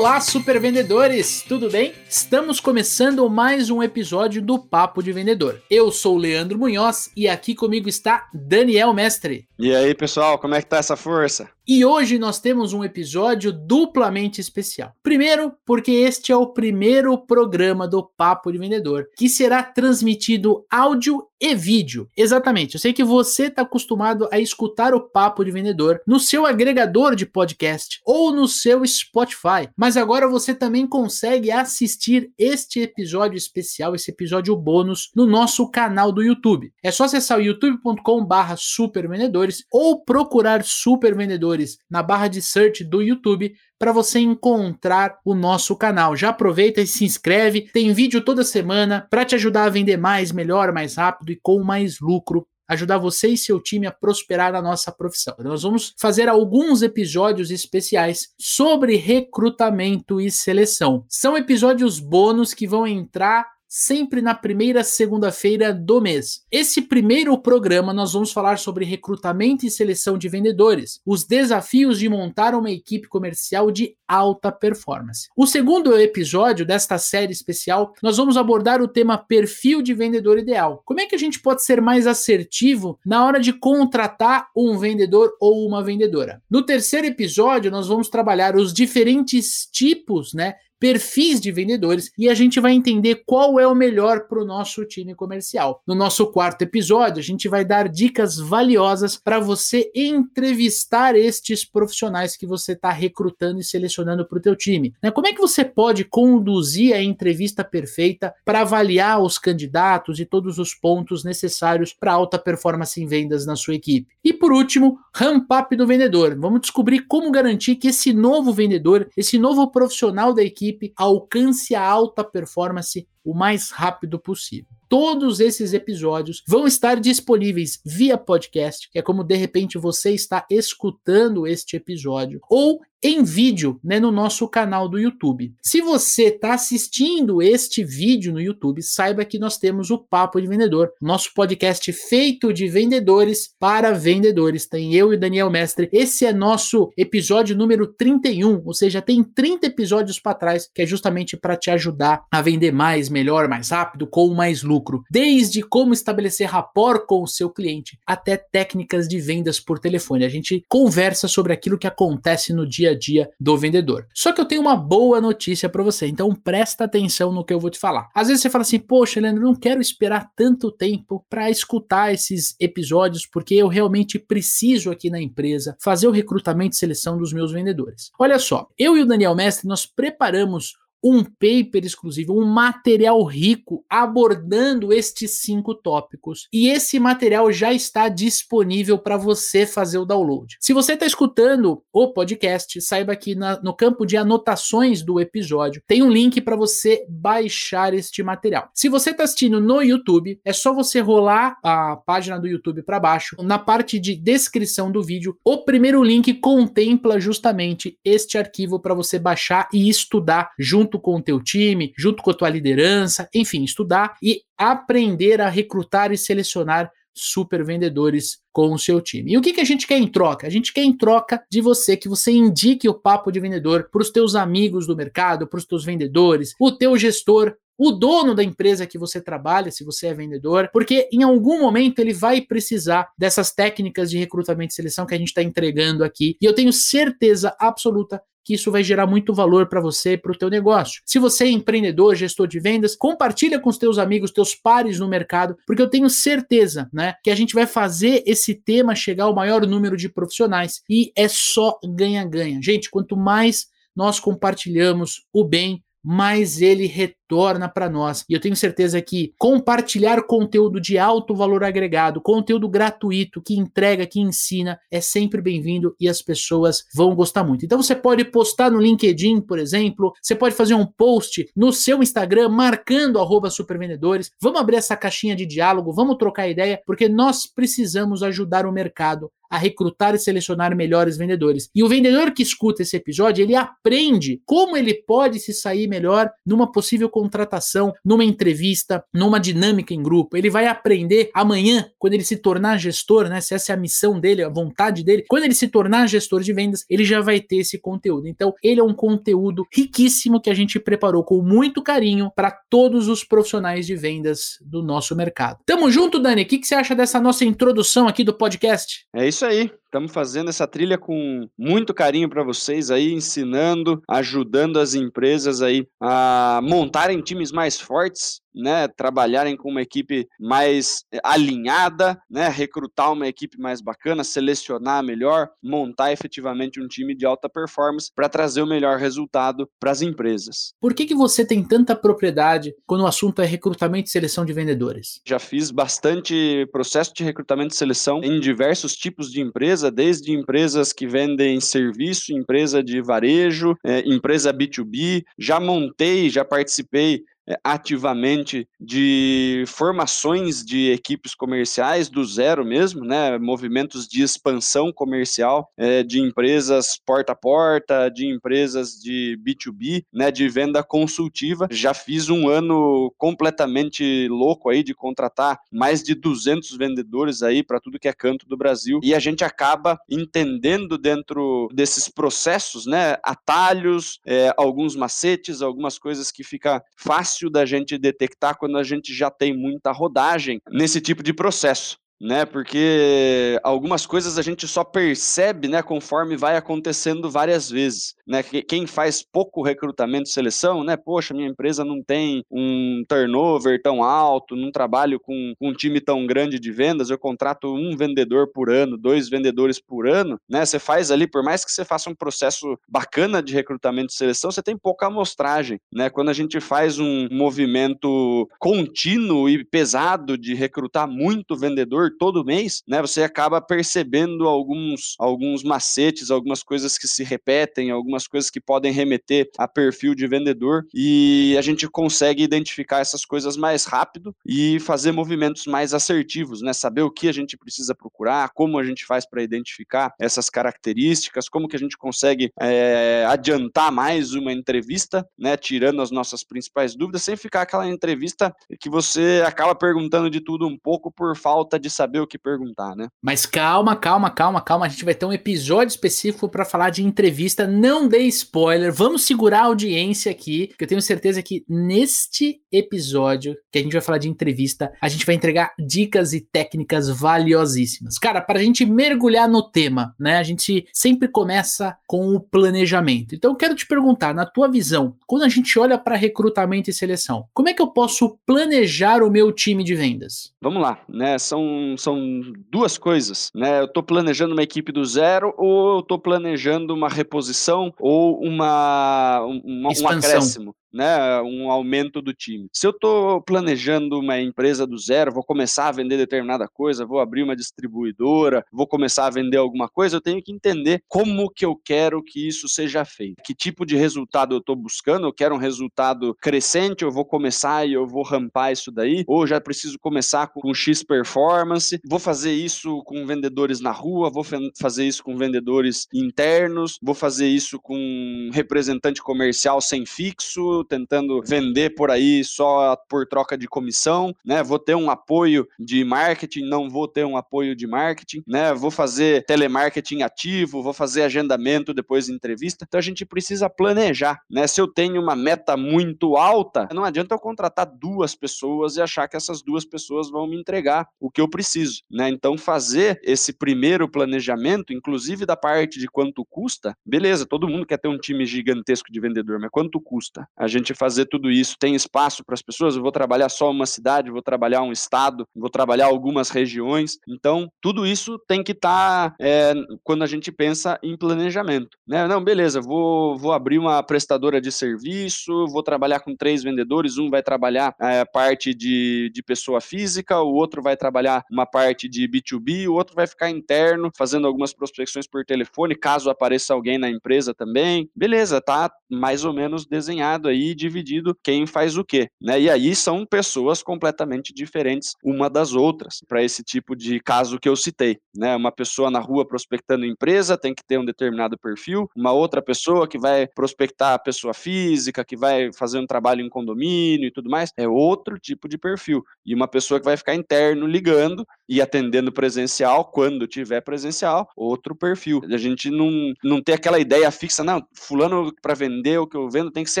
Olá, super vendedores, tudo bem? Estamos começando mais um episódio do Papo de Vendedor. Eu sou o Leandro Munhoz e aqui comigo está Daniel Mestre. E aí, pessoal, como é que tá essa força? E hoje nós temos um episódio duplamente especial. Primeiro, porque este é o primeiro programa do Papo de Vendedor, que será transmitido áudio e vídeo. Exatamente. Eu sei que você está acostumado a escutar o Papo de Vendedor no seu agregador de podcast ou no seu Spotify, mas agora você também consegue assistir este episódio especial, esse episódio bônus, no nosso canal do YouTube. É só acessar o youtube.com/supervendedores ou procurar Super Vendedores na barra de search do YouTube para você encontrar o nosso canal. Já aproveita e se inscreve. Tem vídeo toda semana para te ajudar a vender mais, melhor, mais rápido e com mais lucro ajudar você e seu time a prosperar na nossa profissão. Nós vamos fazer alguns episódios especiais sobre recrutamento e seleção. São episódios bônus que vão entrar sempre na primeira segunda-feira do mês. Esse primeiro programa nós vamos falar sobre recrutamento e seleção de vendedores, os desafios de montar uma equipe comercial de alta performance. O segundo episódio desta série especial, nós vamos abordar o tema perfil de vendedor ideal. Como é que a gente pode ser mais assertivo na hora de contratar um vendedor ou uma vendedora? No terceiro episódio, nós vamos trabalhar os diferentes tipos, né, perfis de vendedores e a gente vai entender qual é o melhor para o nosso time comercial. No nosso quarto episódio, a gente vai dar dicas valiosas para você entrevistar estes profissionais que você está recrutando e selecionando para o teu time. Né? Como é que você pode conduzir a entrevista perfeita para avaliar os candidatos e todos os pontos necessários para alta performance em vendas na sua equipe? E por último, ramp up do vendedor. Vamos descobrir como garantir que esse novo vendedor, esse novo profissional da equipe equipe alcance a alta performance o mais rápido possível. Todos esses episódios vão estar disponíveis via podcast, que é como de repente você está escutando este episódio, ou em vídeo né, no nosso canal do YouTube. Se você está assistindo este vídeo no YouTube, saiba que nós temos o Papo de Vendedor, nosso podcast feito de vendedores para vendedores. Tem eu e Daniel Mestre. Esse é nosso episódio número 31, ou seja, tem 30 episódios para trás, que é justamente para te ajudar a vender mais, melhor, mais rápido, com mais lucro. Desde como estabelecer rapport com o seu cliente até técnicas de vendas por telefone. A gente conversa sobre aquilo que acontece no dia a dia do vendedor. Só que eu tenho uma boa notícia para você, então presta atenção no que eu vou te falar. Às vezes você fala assim: "Poxa, Leandro, não quero esperar tanto tempo para escutar esses episódios porque eu realmente preciso aqui na empresa fazer o recrutamento e seleção dos meus vendedores". Olha só, eu e o Daniel Mestre nós preparamos um paper exclusivo, um material rico abordando estes cinco tópicos. E esse material já está disponível para você fazer o download. Se você está escutando o podcast, saiba que na, no campo de anotações do episódio tem um link para você baixar este material. Se você está assistindo no YouTube, é só você rolar a página do YouTube para baixo. Na parte de descrição do vídeo, o primeiro link contempla justamente este arquivo para você baixar e estudar junto junto com o teu time, junto com a tua liderança, enfim, estudar e aprender a recrutar e selecionar super vendedores com o seu time. E o que, que a gente quer em troca? A gente quer em troca de você que você indique o papo de vendedor para os teus amigos do mercado, para os teus vendedores, o teu gestor, o dono da empresa que você trabalha, se você é vendedor, porque em algum momento ele vai precisar dessas técnicas de recrutamento e seleção que a gente está entregando aqui. E eu tenho certeza absoluta que isso vai gerar muito valor para você e para o teu negócio. Se você é empreendedor, gestor de vendas, compartilha com os teus amigos, teus pares no mercado, porque eu tenho certeza, né, que a gente vai fazer esse tema chegar ao maior número de profissionais e é só ganha-ganha. Gente, quanto mais nós compartilhamos o bem, mais ele retorna torna para nós. E eu tenho certeza que compartilhar conteúdo de alto valor agregado, conteúdo gratuito que entrega, que ensina, é sempre bem-vindo e as pessoas vão gostar muito. Então você pode postar no LinkedIn, por exemplo, você pode fazer um post no seu Instagram marcando supervendedores. Vamos abrir essa caixinha de diálogo, vamos trocar ideia, porque nós precisamos ajudar o mercado a recrutar e selecionar melhores vendedores. E o vendedor que escuta esse episódio, ele aprende como ele pode se sair melhor numa possível contratação, numa entrevista, numa dinâmica em grupo. Ele vai aprender amanhã, quando ele se tornar gestor, né? Se essa é a missão dele, a vontade dele, quando ele se tornar gestor de vendas, ele já vai ter esse conteúdo. Então, ele é um conteúdo riquíssimo que a gente preparou com muito carinho para todos os profissionais de vendas do nosso mercado. Tamo junto, Dani. O que, que você acha dessa nossa introdução aqui do podcast? É isso aí. Estamos fazendo essa trilha com muito carinho para vocês aí, ensinando, ajudando as empresas aí a montarem times mais fortes, né, trabalharem com uma equipe mais eh, alinhada, né, recrutar uma equipe mais bacana, selecionar melhor, montar efetivamente um time de alta performance para trazer o melhor resultado para as empresas. Por que, que você tem tanta propriedade quando o assunto é recrutamento e seleção de vendedores? Já fiz bastante processo de recrutamento e seleção em diversos tipos de empresa, desde empresas que vendem serviço, empresa de varejo, é, empresa B2B. Já montei, já participei ativamente de formações de equipes comerciais do zero mesmo, né? Movimentos de expansão comercial é, de empresas porta a porta, de empresas de B2B, né? De venda consultiva. Já fiz um ano completamente louco aí de contratar mais de 200 vendedores aí para tudo que é canto do Brasil e a gente acaba entendendo dentro desses processos, né? Atalhos, é, alguns macetes, algumas coisas que fica fácil fácil da gente detectar quando a gente já tem muita rodagem nesse tipo de processo né? Porque algumas coisas a gente só percebe, né, conforme vai acontecendo várias vezes, né? Quem faz pouco recrutamento e seleção, né? Poxa, minha empresa não tem um turnover tão alto, não trabalho com, um time tão grande de vendas, eu contrato um vendedor por ano, dois vendedores por ano, né? Você faz ali, por mais que você faça um processo bacana de recrutamento e seleção, você tem pouca amostragem, né? Quando a gente faz um movimento contínuo e pesado de recrutar muito vendedor todo mês, né, você acaba percebendo alguns, alguns macetes, algumas coisas que se repetem, algumas coisas que podem remeter a perfil de vendedor. E a gente consegue identificar essas coisas mais rápido e fazer movimentos mais assertivos, né, saber o que a gente precisa procurar, como a gente faz para identificar essas características, como que a gente consegue é, adiantar mais uma entrevista, né, tirando as nossas principais dúvidas, sem ficar aquela entrevista que você acaba perguntando de tudo um pouco por falta de saber o que perguntar, né? Mas calma, calma, calma, calma. A gente vai ter um episódio específico para falar de entrevista. Não dê spoiler. Vamos segurar a audiência aqui, que eu tenho certeza que neste episódio que a gente vai falar de entrevista, a gente vai entregar dicas e técnicas valiosíssimas. Cara, para a gente mergulhar no tema, né? A gente sempre começa com o planejamento. Então eu quero te perguntar, na tua visão, quando a gente olha para recrutamento e seleção, como é que eu posso planejar o meu time de vendas? Vamos lá, né? São são, duas coisas, né? Eu estou planejando uma equipe do zero ou eu estou planejando uma reposição ou uma, uma um acréscimo né, um aumento do time. Se eu estou planejando uma empresa do zero, vou começar a vender determinada coisa, vou abrir uma distribuidora, vou começar a vender alguma coisa, eu tenho que entender como que eu quero que isso seja feito. Que tipo de resultado eu estou buscando? Eu quero um resultado crescente, eu vou começar e eu vou rampar isso daí, ou já preciso começar com X performance, vou fazer isso com vendedores na rua, vou fazer isso com vendedores internos, vou fazer isso com representante comercial sem fixo, tentando vender por aí só por troca de comissão, né? Vou ter um apoio de marketing, não vou ter um apoio de marketing, né? Vou fazer telemarketing ativo, vou fazer agendamento depois de entrevista. Então a gente precisa planejar, né? Se eu tenho uma meta muito alta, não adianta eu contratar duas pessoas e achar que essas duas pessoas vão me entregar o que eu preciso, né? Então fazer esse primeiro planejamento, inclusive da parte de quanto custa, beleza, todo mundo quer ter um time gigantesco de vendedor, mas quanto custa? A gente fazer tudo isso. Tem espaço para as pessoas? Eu vou trabalhar só uma cidade, vou trabalhar um estado, vou trabalhar algumas regiões. Então, tudo isso tem que estar tá, é, quando a gente pensa em planejamento. Né? Não, beleza, vou, vou abrir uma prestadora de serviço, vou trabalhar com três vendedores, um vai trabalhar a é, parte de, de pessoa física, o outro vai trabalhar uma parte de B2B, o outro vai ficar interno, fazendo algumas prospecções por telefone, caso apareça alguém na empresa também. Beleza, tá mais ou menos desenhado aí, dividido quem faz o quê, né? E aí são pessoas completamente diferentes uma das outras para esse tipo de caso que eu citei, né? Uma pessoa na rua prospectando empresa tem que ter um determinado perfil, uma outra pessoa que vai prospectar a pessoa física, que vai fazer um trabalho em condomínio e tudo mais, é outro tipo de perfil. E uma pessoa que vai ficar interno ligando e atendendo presencial quando tiver presencial, outro perfil. A gente não, não ter aquela ideia fixa, não, fulano para vender o que eu vendo tem que ser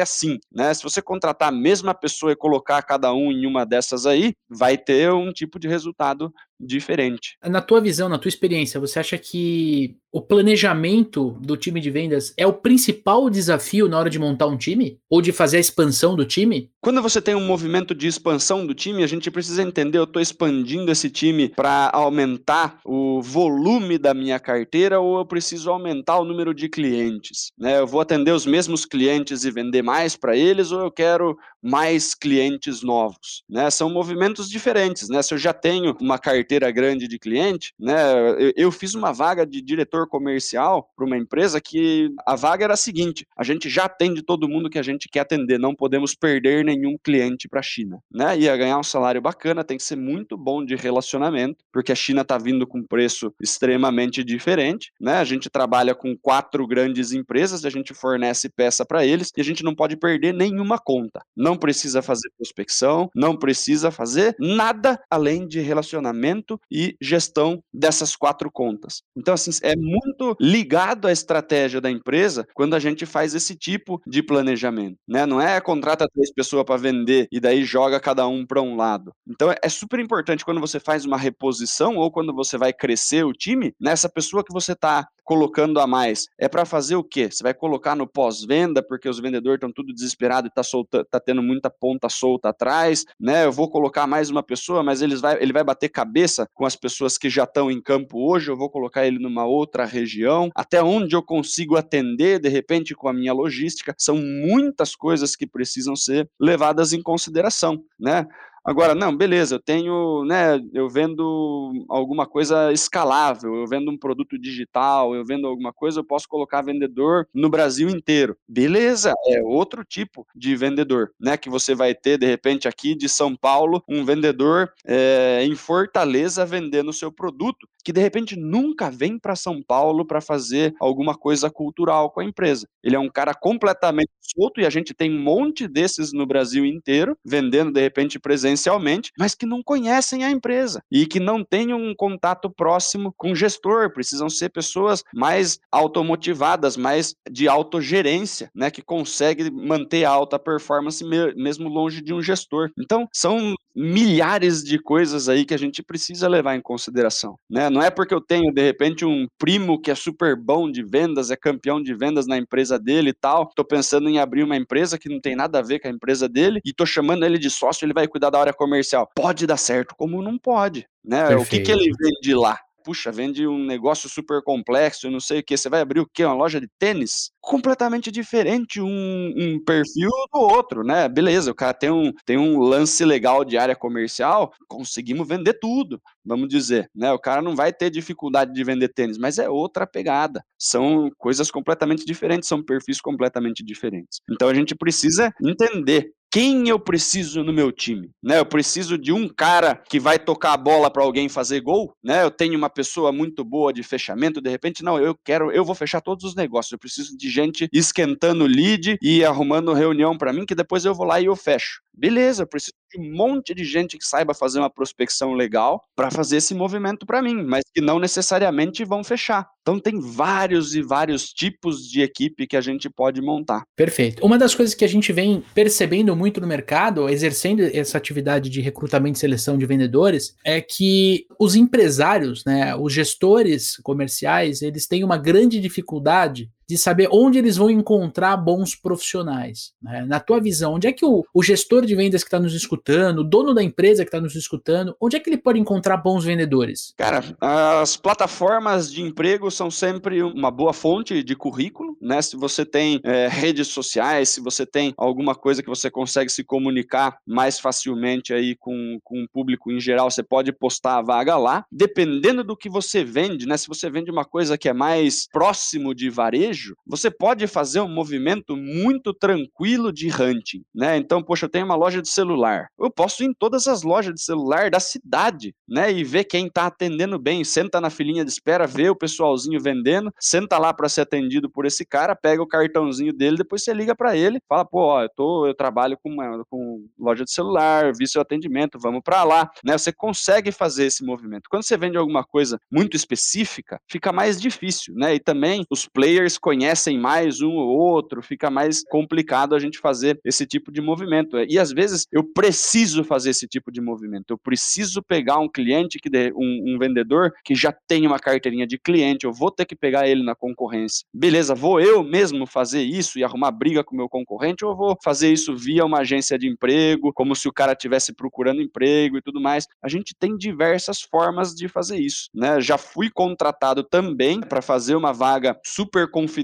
assim, né? Se você contratar a mesma pessoa e colocar cada um em uma dessas aí, vai ter um tipo de resultado diferente. Na tua visão, na tua experiência, você acha que o planejamento do time de vendas é o principal desafio na hora de montar um time? Ou de fazer a expansão do time? Quando você tem um movimento de expansão do time, a gente precisa entender, eu estou expandindo esse time para aumentar o volume da minha carteira ou eu preciso aumentar o número de clientes? Né? Eu vou atender os mesmos clientes e vender mais para eles ou eu quero mais clientes novos? Né? São movimentos diferentes. Né? Se eu já tenho uma carteira grande de cliente, né? eu, eu fiz uma vaga de diretor comercial para uma empresa que a vaga era a seguinte: a gente já atende todo mundo que a gente quer atender, não podemos perder nenhum cliente para a China, né? Ia ganhar um salário bacana, tem que ser muito bom de relacionamento, porque a China está vindo com preço extremamente diferente, né? A gente trabalha com quatro grandes empresas, a gente fornece peça para eles e a gente não pode perder nenhuma conta. Não precisa fazer prospecção, não precisa fazer nada além de relacionamento e gestão dessas quatro contas. Então, assim, é muito ligado à estratégia da empresa quando a gente faz esse tipo de planejamento, né? Não é contrata três pessoas para vender e daí joga cada um para um lado. Então é super importante quando você faz uma reposição ou quando você vai crescer o time, nessa pessoa que você está colocando a mais? É para fazer o quê? Você vai colocar no pós-venda, porque os vendedores estão tudo desesperados e tá, solta, tá tendo muita ponta solta atrás, né? Eu vou colocar mais uma pessoa, mas eles vai, ele vai bater cabeça com as pessoas que já estão em campo hoje, eu vou colocar ele numa outra região, até onde eu consigo atender, de repente, com a minha logística. São muitas coisas que precisam ser levadas em consideração, né? Agora, não, beleza, eu tenho, né, eu vendo alguma coisa escalável, eu vendo um produto digital, eu vendo alguma coisa, eu posso colocar vendedor no Brasil inteiro. Beleza, é outro tipo de vendedor, né, que você vai ter, de repente, aqui de São Paulo, um vendedor é, em Fortaleza vendendo o seu produto, que de repente nunca vem para São Paulo para fazer alguma coisa cultural com a empresa. Ele é um cara completamente solto e a gente tem um monte desses no Brasil inteiro, vendendo de repente presencialmente, mas que não conhecem a empresa e que não têm um contato próximo com o gestor, precisam ser pessoas mais automotivadas, mais de autogerência, né, que consegue manter alta performance mesmo longe de um gestor. Então, são milhares de coisas aí que a gente precisa levar em consideração, né? Não é porque eu tenho de repente um primo que é super bom de vendas, é campeão de vendas na empresa dele e tal, tô pensando em abrir uma empresa que não tem nada a ver com a empresa dele e tô chamando ele de sócio, ele vai cuidar da área comercial. Pode dar certo, como não pode, né? Perfeito. O que que ele vende lá? puxa, vende um negócio super complexo, não sei o que, você vai abrir o quê? Uma loja de tênis? Completamente diferente um, um, perfil do outro, né? Beleza, o cara tem um, tem um lance legal de área comercial, conseguimos vender tudo, vamos dizer, né? O cara não vai ter dificuldade de vender tênis, mas é outra pegada. São coisas completamente diferentes, são perfis completamente diferentes. Então a gente precisa entender quem eu preciso no meu time, né? Eu preciso de um cara que vai tocar a bola para alguém fazer gol, né? Eu tenho uma pessoa muito boa de fechamento, de repente não, eu quero, eu vou fechar todos os negócios. Eu preciso de gente esquentando lead e arrumando reunião para mim que depois eu vou lá e eu fecho. Beleza, preciso de um monte de gente que saiba fazer uma prospecção legal para fazer esse movimento para mim, mas que não necessariamente vão fechar. Então tem vários e vários tipos de equipe que a gente pode montar. Perfeito. Uma das coisas que a gente vem percebendo muito no mercado, exercendo essa atividade de recrutamento e seleção de vendedores, é que os empresários, né, os gestores comerciais, eles têm uma grande dificuldade de saber onde eles vão encontrar bons profissionais. Né? Na tua visão, onde é que o, o gestor de vendas que está nos escutando, o dono da empresa que está nos escutando, onde é que ele pode encontrar bons vendedores? Cara, as plataformas de emprego são sempre uma boa fonte de currículo, né? Se você tem é, redes sociais, se você tem alguma coisa que você consegue se comunicar mais facilmente aí com, com o público em geral, você pode postar a vaga lá. Dependendo do que você vende, né? Se você vende uma coisa que é mais próximo de varejo, você pode fazer um movimento muito tranquilo de hunting, né? Então, poxa, eu tenho uma loja de celular. Eu posso ir em todas as lojas de celular da cidade, né? E ver quem está atendendo bem. Senta na filinha de espera, vê o pessoalzinho vendendo, senta lá para ser atendido por esse cara, pega o cartãozinho dele, depois você liga para ele, fala, pô, ó, eu, tô, eu trabalho com, uma, com loja de celular, vi seu atendimento, vamos para lá, né? Você consegue fazer esse movimento. Quando você vende alguma coisa muito específica, fica mais difícil, né? E também os players conhecem mais um ou outro, fica mais complicado a gente fazer esse tipo de movimento. E às vezes eu preciso fazer esse tipo de movimento. Eu preciso pegar um cliente que um, um vendedor que já tem uma carteirinha de cliente, eu vou ter que pegar ele na concorrência. Beleza, vou eu mesmo fazer isso e arrumar briga com o meu concorrente ou vou fazer isso via uma agência de emprego, como se o cara estivesse procurando emprego e tudo mais. A gente tem diversas formas de fazer isso, né? Já fui contratado também para fazer uma vaga super confidencial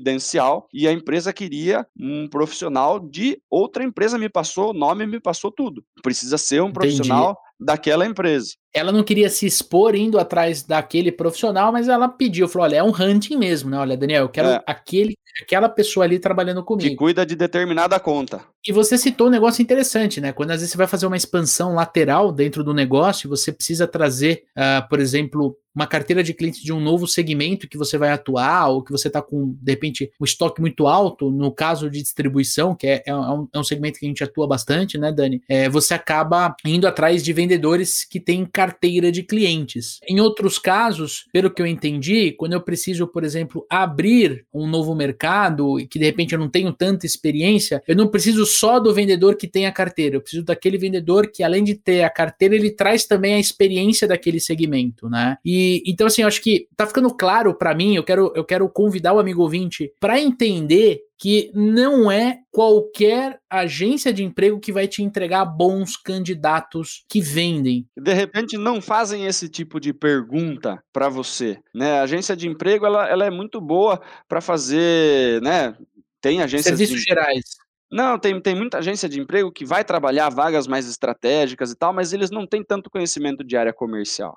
e a empresa queria um profissional de outra empresa me passou o nome, me passou tudo. Precisa ser um profissional Entendi. daquela empresa ela não queria se expor indo atrás daquele profissional, mas ela pediu, falou: olha, é um hunting mesmo, né? Olha, Daniel, eu quero é. aquele, aquela pessoa ali trabalhando comigo. Que cuida de determinada conta. E você citou um negócio interessante, né? Quando às vezes você vai fazer uma expansão lateral dentro do negócio, você precisa trazer, uh, por exemplo, uma carteira de clientes de um novo segmento que você vai atuar, ou que você está com, de repente, um estoque muito alto, no caso de distribuição, que é, é, um, é um segmento que a gente atua bastante, né, Dani? É, você acaba indo atrás de vendedores que têm carteira de clientes. Em outros casos, pelo que eu entendi, quando eu preciso, por exemplo, abrir um novo mercado e que de repente eu não tenho tanta experiência, eu não preciso só do vendedor que tem a carteira, eu preciso daquele vendedor que, além de ter a carteira, ele traz também a experiência daquele segmento, né? E então, assim, eu acho que tá ficando claro para mim, eu quero, eu quero convidar o amigo ouvinte para entender que não é qualquer agência de emprego que vai te entregar bons candidatos que vendem. De repente não fazem esse tipo de pergunta para você, né? A agência de emprego ela, ela é muito boa para fazer, né? Tem agências serviços de... gerais. Não, tem, tem muita agência de emprego que vai trabalhar vagas mais estratégicas e tal, mas eles não têm tanto conhecimento de área comercial.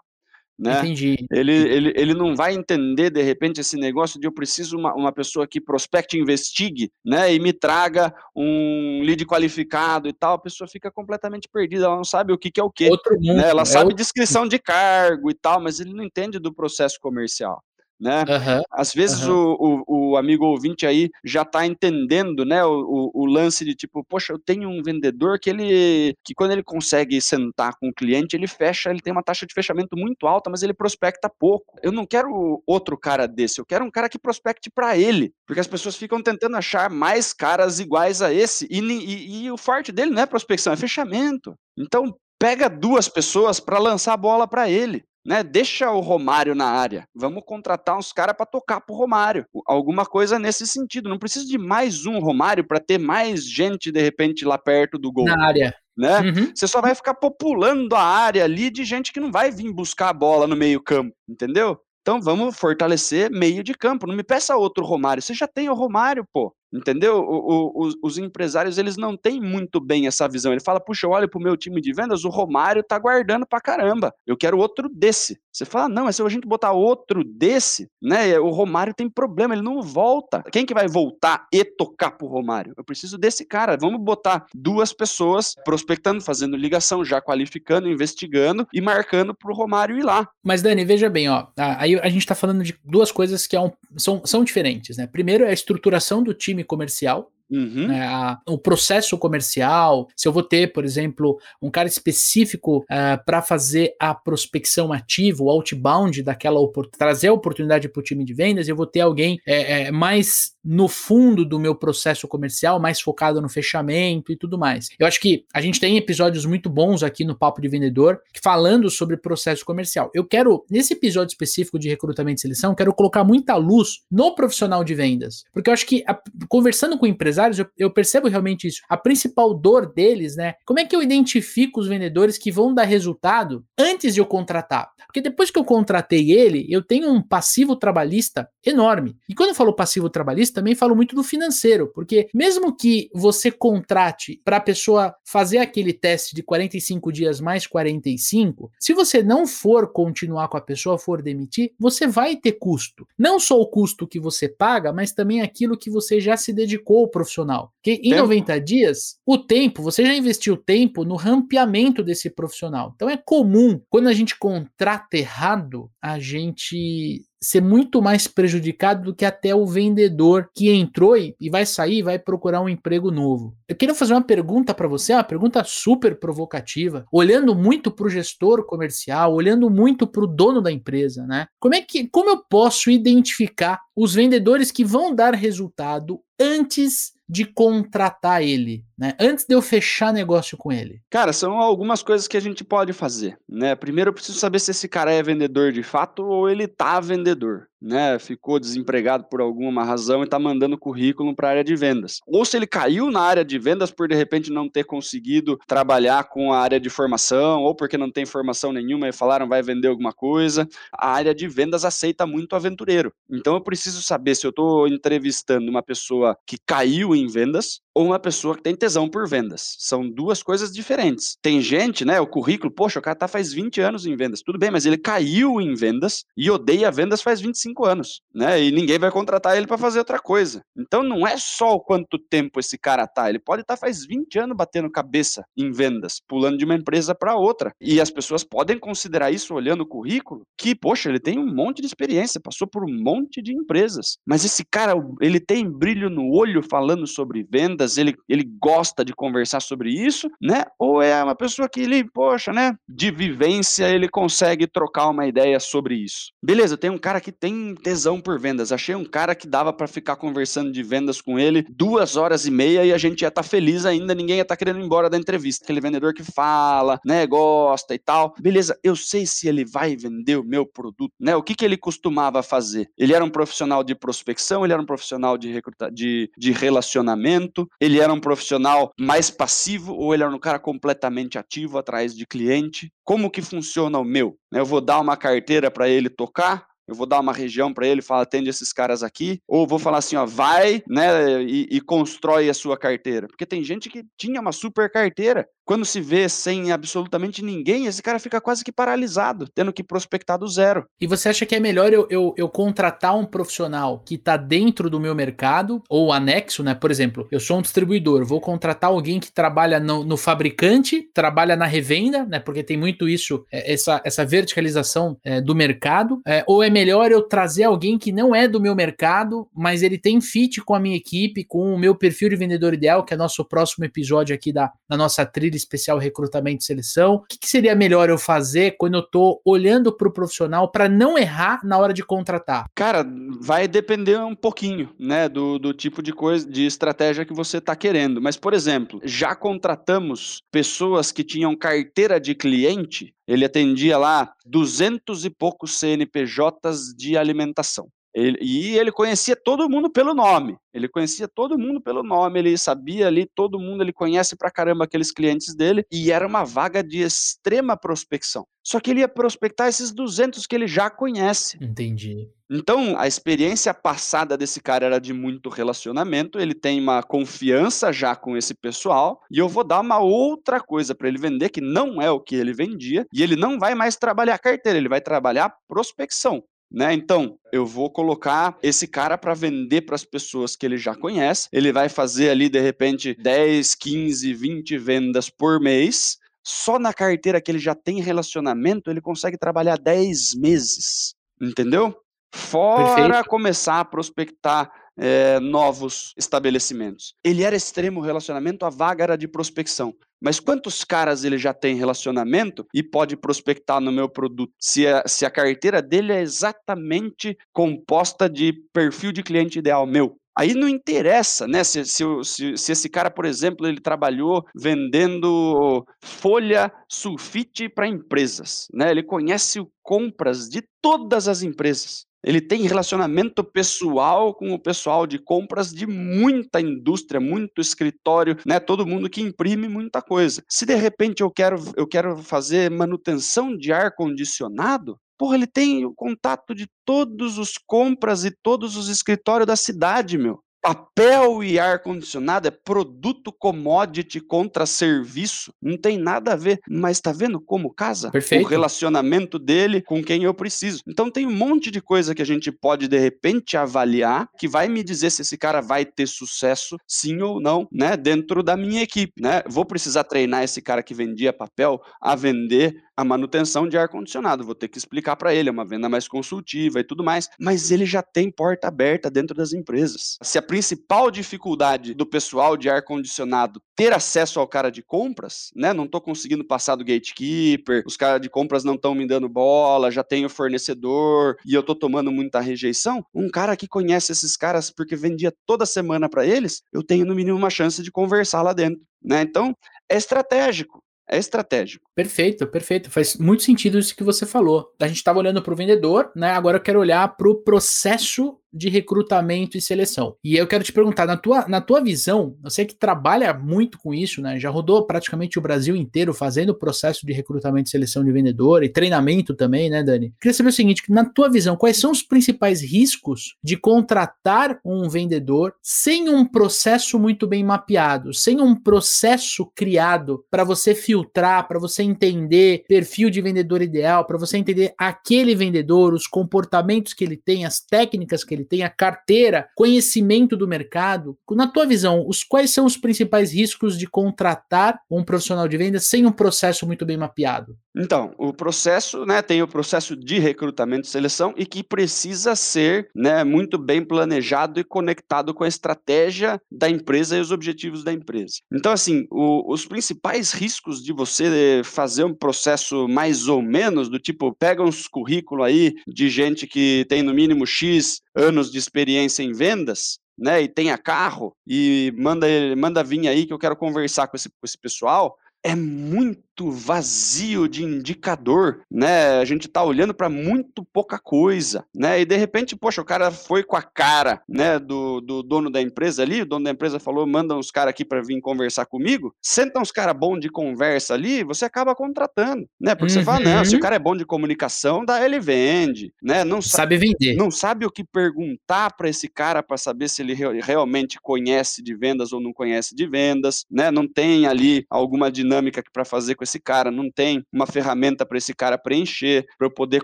Né? Entendi. Ele, ele, ele não vai entender, de repente, esse negócio de eu preciso uma, uma pessoa que prospecte, investigue, né? E me traga um lead qualificado e tal. A pessoa fica completamente perdida, ela não sabe o que, que é o que. Né? Ela é sabe outro... descrição de cargo e tal, mas ele não entende do processo comercial né? Uhum, Às vezes uhum. o, o, o, amigo ouvinte aí já está entendendo, né, o, o, lance de tipo, poxa, eu tenho um vendedor que ele, que quando ele consegue sentar com o cliente, ele fecha, ele tem uma taxa de fechamento muito alta, mas ele prospecta pouco. Eu não quero outro cara desse, eu quero um cara que prospecte para ele, porque as pessoas ficam tentando achar mais caras iguais a esse, e, e, e o forte dele não é prospecção, é fechamento. Então, pega duas pessoas para lançar a bola para ele né? Deixa o Romário na área. Vamos contratar uns caras para tocar pro Romário. Alguma coisa nesse sentido. Não precisa de mais um Romário para ter mais gente de repente lá perto do gol. Na área. Né? Uhum. Você só vai ficar populando a área ali de gente que não vai vir buscar a bola no meio-campo, entendeu? Então vamos fortalecer meio de campo. Não me peça outro Romário. Você já tem o Romário, pô. Entendeu? O, o, os, os, empresários eles não têm muito bem essa visão. Ele fala: puxa, eu olho pro meu time de vendas, o Romário tá guardando pra caramba. Eu quero outro desse. Você fala: não, mas se a gente botar outro desse, né? O Romário tem problema, ele não volta. Quem que vai voltar e tocar pro Romário? Eu preciso desse cara. Vamos botar duas pessoas prospectando, fazendo ligação, já qualificando, investigando e marcando pro Romário ir lá. Mas, Dani, veja bem, ó. Aí a gente tá falando de duas coisas que é um, são, são diferentes, né? Primeiro é a estruturação do time time comercial, Uhum. Né, a, o processo comercial, se eu vou ter, por exemplo, um cara específico uh, eh, para fazer a prospecção ativa, o outbound daquela trazer a oportunidade para o time de vendas, eu vou ter alguém é, é, mais no fundo do meu processo comercial, mais focado no fechamento e tudo mais. Eu acho que a gente tem episódios muito bons aqui no Papo de Vendedor falando sobre processo comercial. Eu quero, nesse episódio específico de recrutamento e seleção, quero colocar muita luz no profissional de vendas, porque eu acho que a, conversando com empresários, eu, eu percebo realmente isso. A principal dor deles, né? Como é que eu identifico os vendedores que vão dar resultado antes de eu contratar? Porque depois que eu contratei ele, eu tenho um passivo trabalhista enorme. E quando eu falo passivo trabalhista, também falo muito do financeiro, porque mesmo que você contrate para a pessoa fazer aquele teste de 45 dias mais 45, se você não for continuar com a pessoa, for demitir, você vai ter custo. Não só o custo que você paga, mas também aquilo que você já se dedicou ao profissional. Que em tempo. 90 dias, o tempo, você já investiu tempo no rampeamento desse profissional. Então é comum, quando a gente contrata errado, a gente ser muito mais prejudicado do que até o vendedor que entrou e, e vai sair vai procurar um emprego novo. Eu queria fazer uma pergunta para você, uma pergunta super provocativa, olhando muito para o gestor comercial, olhando muito para o dono da empresa, né? Como é que, como eu posso identificar os vendedores que vão dar resultado antes de contratar ele, né? Antes de eu fechar negócio com ele. Cara, são algumas coisas que a gente pode fazer, né? Primeiro eu preciso saber se esse cara é vendedor de fato ou ele tá vendedor, né? Ficou desempregado por alguma razão e tá mandando currículo para a área de vendas. Ou se ele caiu na área de vendas por de repente não ter conseguido trabalhar com a área de formação ou porque não tem formação nenhuma e falaram vai vender alguma coisa. A área de vendas aceita muito aventureiro. Então eu preciso saber se eu estou entrevistando uma pessoa que caiu em vendas ou uma pessoa que tem tesão por vendas. São duas coisas diferentes. Tem gente, né, o currículo, poxa, o cara tá faz 20 anos em vendas. Tudo bem, mas ele caiu em vendas e odeia vendas faz 25 anos, né? E ninguém vai contratar ele para fazer outra coisa. Então não é só o quanto tempo esse cara tá, ele pode estar tá faz 20 anos batendo cabeça em vendas, pulando de uma empresa para outra. E as pessoas podem considerar isso olhando o currículo, que, poxa, ele tem um monte de experiência, passou por um monte de empresas. Mas esse cara, ele tem brilho no olho falando sobre vendas, ele, ele gosta de conversar sobre isso, né? Ou é uma pessoa que ele, poxa, né? De vivência, ele consegue trocar uma ideia sobre isso. Beleza, tem um cara que tem tesão por vendas. Achei um cara que dava para ficar conversando de vendas com ele duas horas e meia e a gente ia estar tá feliz ainda, ninguém ia estar tá querendo ir embora da entrevista. Aquele vendedor que fala, né? Gosta e tal. Beleza, eu sei se ele vai vender o meu produto, né? O que, que ele costumava fazer? Ele era um profissional de prospecção, ele era um profissional de, recruta de, de relacionamento, ele era um profissional mais passivo ou ele era um cara completamente ativo atrás de cliente? Como que funciona o meu? Eu vou dar uma carteira para ele tocar, eu vou dar uma região para ele, fala, atende esses caras aqui, ou vou falar assim, ó, vai, né, e, e, constrói a sua carteira. Porque tem gente que tinha uma super carteira, quando se vê sem absolutamente ninguém, esse cara fica quase que paralisado, tendo que prospectar do zero. E você acha que é melhor eu, eu, eu contratar um profissional que está dentro do meu mercado, ou anexo, né? Por exemplo, eu sou um distribuidor, vou contratar alguém que trabalha no, no fabricante, trabalha na revenda, né? Porque tem muito isso, é, essa, essa verticalização é, do mercado, é, ou é melhor eu trazer alguém que não é do meu mercado, mas ele tem fit com a minha equipe, com o meu perfil de vendedor ideal, que é nosso próximo episódio aqui da, da nossa trilha especial recrutamento e seleção. O que, que seria melhor eu fazer quando eu estou olhando para o profissional para não errar na hora de contratar? Cara, vai depender um pouquinho, né, do, do tipo de coisa, de estratégia que você está querendo. Mas, por exemplo, já contratamos pessoas que tinham carteira de cliente ele atendia lá duzentos e poucos CNPJs de alimentação. Ele, e ele conhecia todo mundo pelo nome. Ele conhecia todo mundo pelo nome, ele sabia ali todo mundo, ele conhece pra caramba aqueles clientes dele, e era uma vaga de extrema prospecção. Só que ele ia prospectar esses 200 que ele já conhece. Entendi. Então, a experiência passada desse cara era de muito relacionamento, ele tem uma confiança já com esse pessoal, e eu vou dar uma outra coisa para ele vender que não é o que ele vendia, e ele não vai mais trabalhar carteira, ele vai trabalhar prospecção. Né? Então, eu vou colocar esse cara para vender para as pessoas que ele já conhece. Ele vai fazer ali, de repente, 10, 15, 20 vendas por mês. Só na carteira que ele já tem relacionamento, ele consegue trabalhar 10 meses. Entendeu? Fora Perfeito. começar a prospectar é, novos estabelecimentos. Ele era extremo relacionamento, a vaga era de prospecção. Mas quantos caras ele já tem relacionamento e pode prospectar no meu produto? Se a, se a carteira dele é exatamente composta de perfil de cliente ideal meu. Aí não interessa, né? Se, se, se, se, esse cara, por exemplo, ele trabalhou vendendo folha sulfite para empresas, né? Ele conhece compras de todas as empresas. Ele tem relacionamento pessoal com o pessoal de compras de muita indústria, muito escritório, né? Todo mundo que imprime muita coisa. Se de repente eu quero, eu quero fazer manutenção de ar condicionado, Porra, ele tem o contato de todos os compras e todos os escritórios da cidade, meu. Papel e ar-condicionado é produto commodity contra serviço. Não tem nada a ver. Mas tá vendo como casa? Perfeito. O relacionamento dele com quem eu preciso. Então tem um monte de coisa que a gente pode, de repente, avaliar que vai me dizer se esse cara vai ter sucesso, sim ou não, né? Dentro da minha equipe, né? Vou precisar treinar esse cara que vendia papel a vender a manutenção de ar-condicionado. Vou ter que explicar para ele, é uma venda mais consultiva e tudo mais. Mas ele já tem porta aberta dentro das empresas. Se a principal dificuldade do pessoal de ar-condicionado ter acesso ao cara de compras, né? Não estou conseguindo passar do gatekeeper, os caras de compras não estão me dando bola, já tenho fornecedor e eu estou tomando muita rejeição. Um cara que conhece esses caras porque vendia toda semana para eles, eu tenho no mínimo uma chance de conversar lá dentro. Né? Então, é estratégico é estratégico. Perfeito, perfeito. Faz muito sentido isso que você falou. A gente estava olhando para o vendedor, né? Agora eu quero olhar para o processo de recrutamento e seleção. E eu quero te perguntar, na tua, na tua visão, você que trabalha muito com isso, né? Já rodou praticamente o Brasil inteiro fazendo o processo de recrutamento e seleção de vendedor e treinamento também, né, Dani? Queria saber o seguinte, na tua visão, quais são os principais riscos de contratar um vendedor sem um processo muito bem mapeado, sem um processo criado para você filtrar, para você entender perfil de vendedor ideal, para você entender aquele vendedor, os comportamentos que ele tem, as técnicas que ele tem a carteira, conhecimento do mercado. Na tua visão, os quais são os principais riscos de contratar um profissional de vendas sem um processo muito bem mapeado? Então, o processo, né, tem o processo de recrutamento e seleção e que precisa ser, né, muito bem planejado e conectado com a estratégia da empresa e os objetivos da empresa. Então, assim, o, os principais riscos de você fazer um processo mais ou menos do tipo, pega uns currículos aí de gente que tem no mínimo X anos de experiência em vendas, né, e tenha carro, e manda, manda vir aí que eu quero conversar com esse, com esse pessoal, é muito muito vazio de indicador, né? A gente está olhando para muito pouca coisa, né? E de repente, poxa, o cara foi com a cara, né, do, do dono da empresa ali, o dono da empresa falou, manda uns caras aqui para vir conversar comigo. Senta uns caras bons de conversa ali, você acaba contratando, né? Porque uhum. você fala, não, se o uhum. cara é bom de comunicação, daí ele vende, né? Não sabe vender. Não sabe o que perguntar para esse cara para saber se ele re realmente conhece de vendas ou não conhece de vendas, né? Não tem ali alguma dinâmica para fazer com esse cara, não tem uma ferramenta para esse cara preencher, para eu poder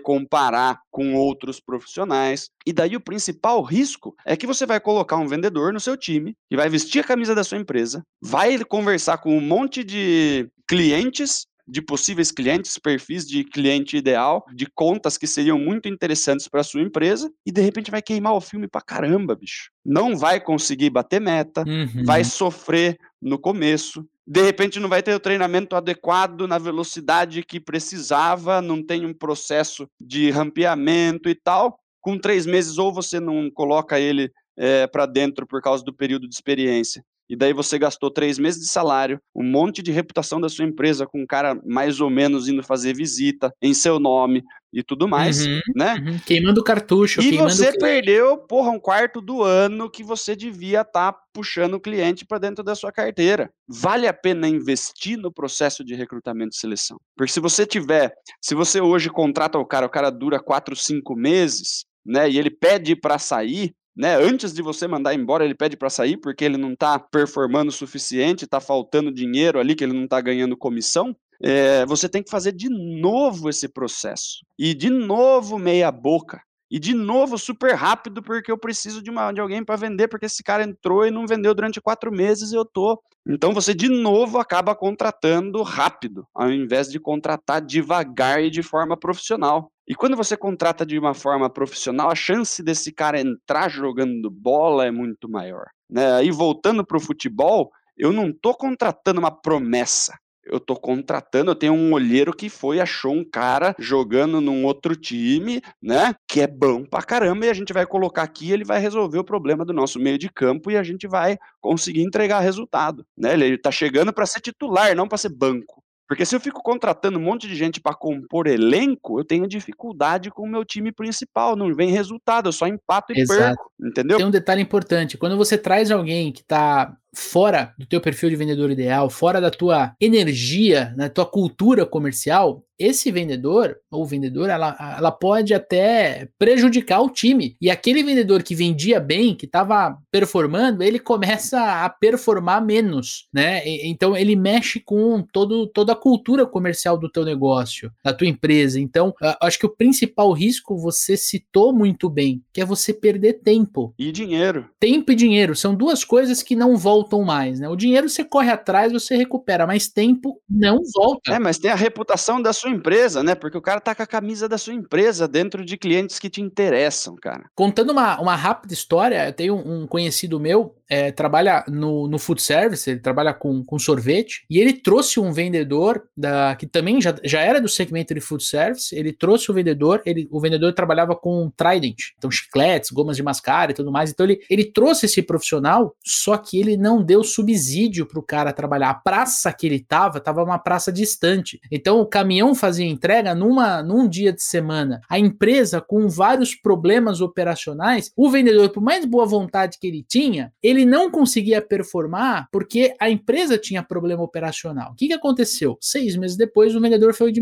comparar com outros profissionais. E daí o principal risco é que você vai colocar um vendedor no seu time, que vai vestir a camisa da sua empresa, vai conversar com um monte de clientes de possíveis clientes, perfis de cliente ideal, de contas que seriam muito interessantes para sua empresa e de repente vai queimar o filme para caramba, bicho. Não vai conseguir bater meta, uhum. vai sofrer no começo, de repente não vai ter o treinamento adequado na velocidade que precisava, não tem um processo de rampeamento e tal. Com três meses, ou você não coloca ele é, eh, para dentro por causa do período de experiência, e daí você gastou três meses de salário, um monte de reputação da sua empresa com um cara mais ou menos indo fazer visita em seu nome e tudo mais, uhum, né? Uhum. Queimando cartucho. E queimando você perdeu, porra, um quarto do ano que você devia estar tá puxando o cliente para dentro da sua carteira. Vale a pena investir no processo de recrutamento e seleção. Porque se você tiver, se você hoje contrata o cara, o cara dura quatro, cinco meses, né? E ele pede para sair, né? Antes de você mandar embora, ele pede para sair porque ele não está performando o suficiente, está faltando dinheiro ali, que ele não está ganhando comissão. É, você tem que fazer de novo esse processo. E de novo meia boca. E de novo, super rápido, porque eu preciso de, uma, de alguém para vender, porque esse cara entrou e não vendeu durante quatro meses e eu tô. Então você de novo acaba contratando rápido, ao invés de contratar devagar e de forma profissional. E quando você contrata de uma forma profissional, a chance desse cara entrar jogando bola é muito maior. Né? Aí voltando para o futebol, eu não estou contratando uma promessa eu tô contratando, eu tenho um olheiro que foi, achou um cara jogando num outro time, né? Que é bom pra caramba, e a gente vai colocar aqui, ele vai resolver o problema do nosso meio de campo e a gente vai conseguir entregar resultado, né? Ele tá chegando para ser titular, não para ser banco. Porque se eu fico contratando um monte de gente para compor elenco, eu tenho dificuldade com o meu time principal, não vem resultado, eu só empato e Exato. perco, entendeu? Tem um detalhe importante, quando você traz alguém que está fora do teu perfil de vendedor ideal, fora da tua energia, da tua cultura comercial, esse vendedor ou vendedora, ela, ela pode até prejudicar o time. E aquele vendedor que vendia bem, que estava performando, ele começa a performar menos, né? E, então ele mexe com todo, toda a cultura comercial do teu negócio, da tua empresa. Então, acho que o principal risco você citou muito bem, que é você perder tempo. E dinheiro. Tempo e dinheiro são duas coisas que não voltam voltam mais, né? O dinheiro você corre atrás, você recupera, mas tempo não volta. É, mas tem a reputação da sua empresa, né? Porque o cara tá com a camisa da sua empresa dentro de clientes que te interessam, cara. Contando uma, uma rápida história, eu tenho um conhecido meu, é, trabalha no, no food service, ele trabalha com, com sorvete, e ele trouxe um vendedor da, que também já, já era do segmento de food service, ele trouxe o vendedor, ele, o vendedor trabalhava com Trident, então chicletes, gomas de mascar e tudo mais, então ele, ele trouxe esse profissional, só que ele não deu subsídio para o cara trabalhar. A praça que ele tava, tava uma praça distante. Então o caminhão fazia entrega numa, num dia de semana. A empresa com vários problemas operacionais, o vendedor, por mais boa vontade que ele tinha, ele não conseguia performar porque a empresa tinha problema operacional. O que, que aconteceu? Seis meses depois, o vendedor foi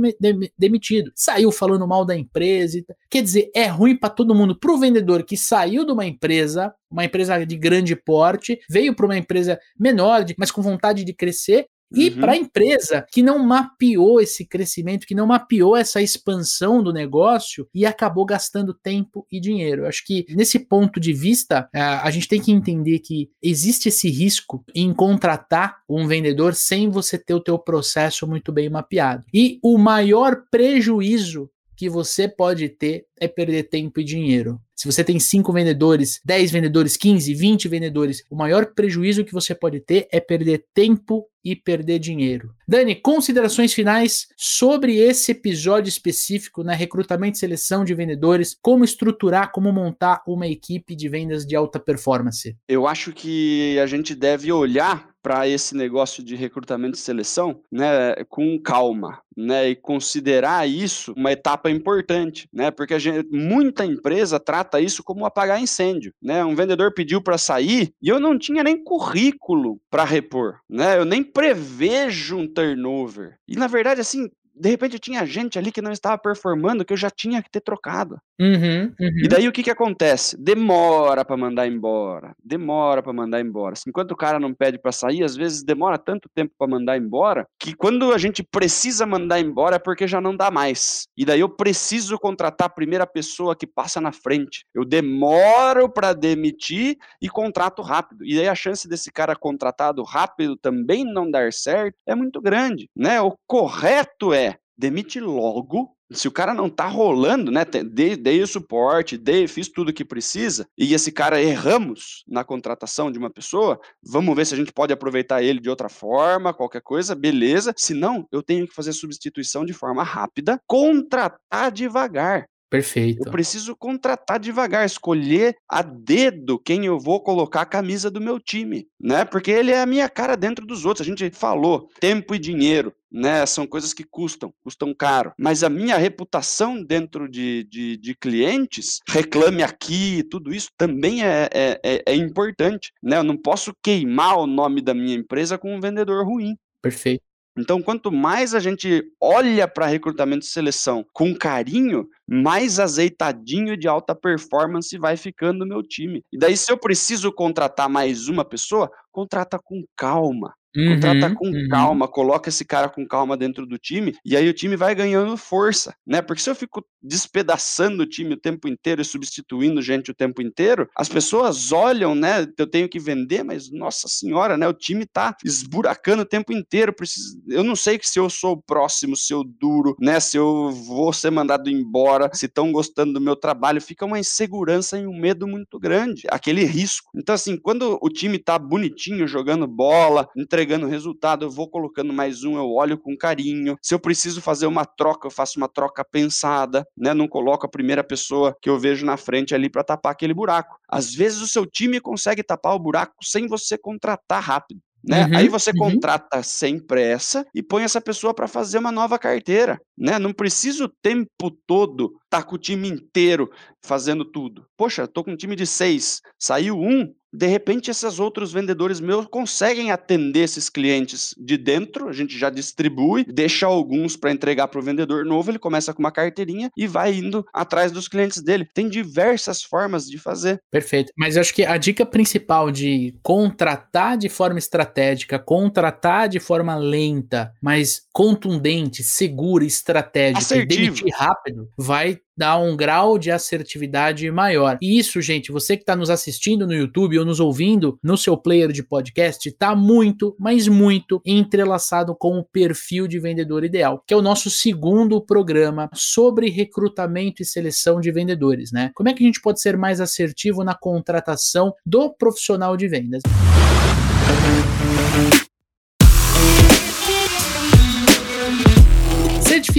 demitido. Saiu falando mal da empresa. Quer dizer, é ruim para todo mundo. Para o vendedor que saiu de uma empresa, uma empresa de grande porte, veio para uma empresa menor, mas com vontade de crescer, e uhum. para a empresa que não mapeou esse crescimento, que não mapeou essa expansão do negócio e acabou gastando tempo e dinheiro. Eu acho que nesse ponto de vista, a gente tem que entender que existe esse risco em contratar um vendedor sem você ter o teu processo muito bem mapeado. E o maior prejuízo que você pode ter é perder tempo e dinheiro. Se você tem 5 vendedores, 10 vendedores, 15, 20 vendedores, o maior prejuízo que você pode ter é perder tempo e perder dinheiro. Dani, considerações finais sobre esse episódio específico na né? recrutamento e seleção de vendedores, como estruturar, como montar uma equipe de vendas de alta performance. Eu acho que a gente deve olhar para esse negócio de recrutamento e seleção, né, com calma, né, e considerar isso uma etapa importante, né, porque gente, muita empresa trata isso como apagar incêndio, né, um vendedor pediu para sair e eu não tinha nem currículo para repor, né, eu nem prevejo um turnover. E na verdade, assim, de repente tinha gente ali que não estava performando que eu já tinha que ter trocado. Uhum, uhum. E daí o que que acontece? Demora para mandar embora, demora para mandar embora. Enquanto o cara não pede para sair, às vezes demora tanto tempo para mandar embora que quando a gente precisa mandar embora é porque já não dá mais. E daí eu preciso contratar a primeira pessoa que passa na frente. Eu demoro para demitir e contrato rápido. E daí a chance desse cara contratado rápido também não dar certo é muito grande, né? O correto é demite logo. Se o cara não tá rolando, né? Dei, dei o suporte, dei, fiz tudo o que precisa, e esse cara erramos na contratação de uma pessoa, vamos ver se a gente pode aproveitar ele de outra forma, qualquer coisa, beleza. Se não, eu tenho que fazer substituição de forma rápida, contratar devagar. Perfeito. Eu preciso contratar devagar, escolher a dedo quem eu vou colocar a camisa do meu time, né? Porque ele é a minha cara dentro dos outros. A gente falou, tempo e dinheiro, né? São coisas que custam, custam caro. Mas a minha reputação dentro de, de, de clientes, reclame aqui, tudo isso também é, é, é, é importante, né? Eu não posso queimar o nome da minha empresa com um vendedor ruim. Perfeito. Então, quanto mais a gente olha para recrutamento e seleção com carinho, mais azeitadinho de alta performance vai ficando o meu time. E daí, se eu preciso contratar mais uma pessoa, contrata com calma. Uhum, contrata com uhum. calma, coloca esse cara com calma dentro do time, e aí o time vai ganhando força, né? Porque se eu fico despedaçando o time o tempo inteiro e substituindo gente o tempo inteiro, as pessoas olham, né? Eu tenho que vender, mas nossa senhora, né? O time tá esburacando o tempo inteiro. Preciso, eu não sei se eu sou o próximo, se eu duro, né? Se eu vou ser mandado embora, se estão gostando do meu trabalho, fica uma insegurança e um medo muito grande, aquele risco. Então, assim, quando o time tá bonitinho, jogando bola, entregando resultado, eu vou colocando mais um, eu olho com carinho. Se eu preciso fazer uma troca, eu faço uma troca pensada, né? Não coloco a primeira pessoa que eu vejo na frente ali para tapar aquele buraco. Às vezes o seu time consegue tapar o buraco sem você contratar rápido. Né? Uhum, Aí você uhum. contrata sem pressa e põe essa pessoa para fazer uma nova carteira, né? Não precisa o tempo todo tá com o time inteiro fazendo tudo. Poxa, tô com um time de seis, saiu um, de repente esses outros vendedores meus conseguem atender esses clientes de dentro, a gente já distribui, deixa alguns para entregar para o vendedor novo, ele começa com uma carteirinha e vai indo atrás dos clientes dele. Tem diversas formas de fazer. Perfeito. Mas eu acho que a dica principal de contratar de forma estratégica, contratar de forma lenta, mas contundente, segura, estratégica Assertivo. e demitir rápido, vai dar um grau de assertividade maior. E isso, gente, você que está nos assistindo no YouTube ou nos ouvindo no seu player de podcast, está muito, mas muito entrelaçado com o perfil de vendedor ideal, que é o nosso segundo programa sobre recrutamento e seleção de vendedores, né? Como é que a gente pode ser mais assertivo na contratação do profissional de vendas?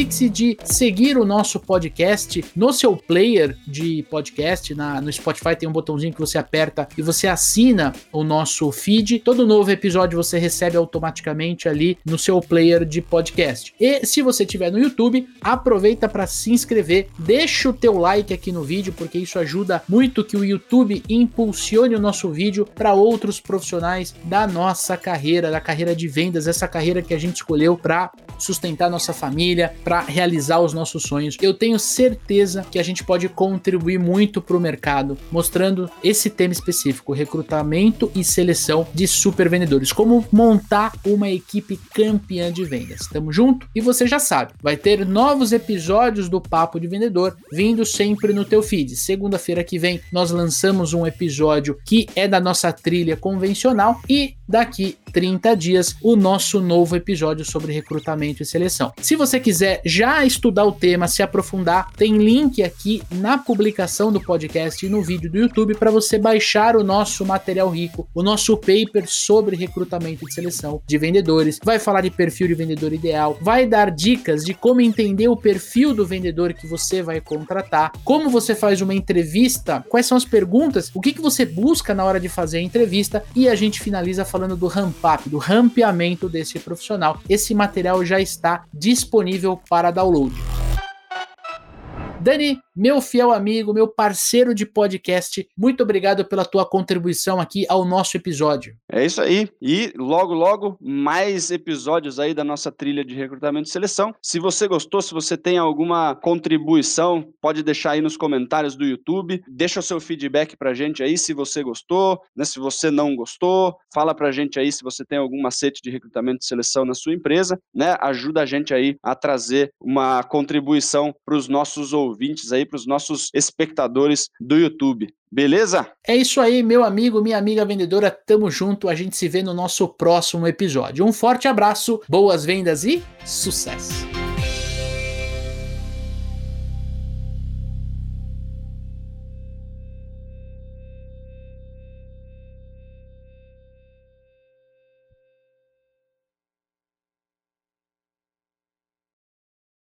Certifique-se de seguir o nosso podcast no seu player de podcast. Na, no Spotify tem um botãozinho que você aperta e você assina o nosso feed. Todo novo episódio você recebe automaticamente ali no seu player de podcast. E se você estiver no YouTube, aproveita para se inscrever, deixa o teu like aqui no vídeo, porque isso ajuda muito que o YouTube impulsione o nosso vídeo para outros profissionais da nossa carreira, da carreira de vendas, essa carreira que a gente escolheu para sustentar nossa família, para realizar os nossos sonhos. Eu tenho certeza que a gente pode contribuir muito para o mercado, mostrando esse tema específico, recrutamento e seleção de super vendedores, como montar uma equipe campeã de vendas. Tamo junto? E você já sabe, vai ter novos episódios do Papo de Vendedor vindo sempre no teu feed. Segunda-feira que vem nós lançamos um episódio que é da nossa trilha convencional e daqui 30 dias o nosso novo episódio sobre recrutamento e seleção. Se você quiser já estudar o tema, se aprofundar, tem link aqui na publicação do podcast e no vídeo do YouTube para você baixar o nosso material rico, o nosso paper sobre recrutamento e seleção de vendedores. Vai falar de perfil de vendedor ideal, vai dar dicas de como entender o perfil do vendedor que você vai contratar, como você faz uma entrevista, quais são as perguntas, o que, que você busca na hora de fazer a entrevista e a gente finaliza falando do ramp up, do rampeamento desse profissional. Esse material já está disponível para download. Dani, meu fiel amigo, meu parceiro de podcast, muito obrigado pela tua contribuição aqui ao nosso episódio. É isso aí. E logo, logo, mais episódios aí da nossa trilha de recrutamento e seleção. Se você gostou, se você tem alguma contribuição, pode deixar aí nos comentários do YouTube. Deixa o seu feedback pra gente aí se você gostou, né? Se você não gostou, fala pra gente aí se você tem algum macete de recrutamento e seleção na sua empresa, né? Ajuda a gente aí a trazer uma contribuição para os nossos ouvintes aí para os nossos espectadores do YouTube. Beleza? É isso aí, meu amigo, minha amiga vendedora. Tamo junto. A gente se vê no nosso próximo episódio. Um forte abraço, boas vendas e sucesso!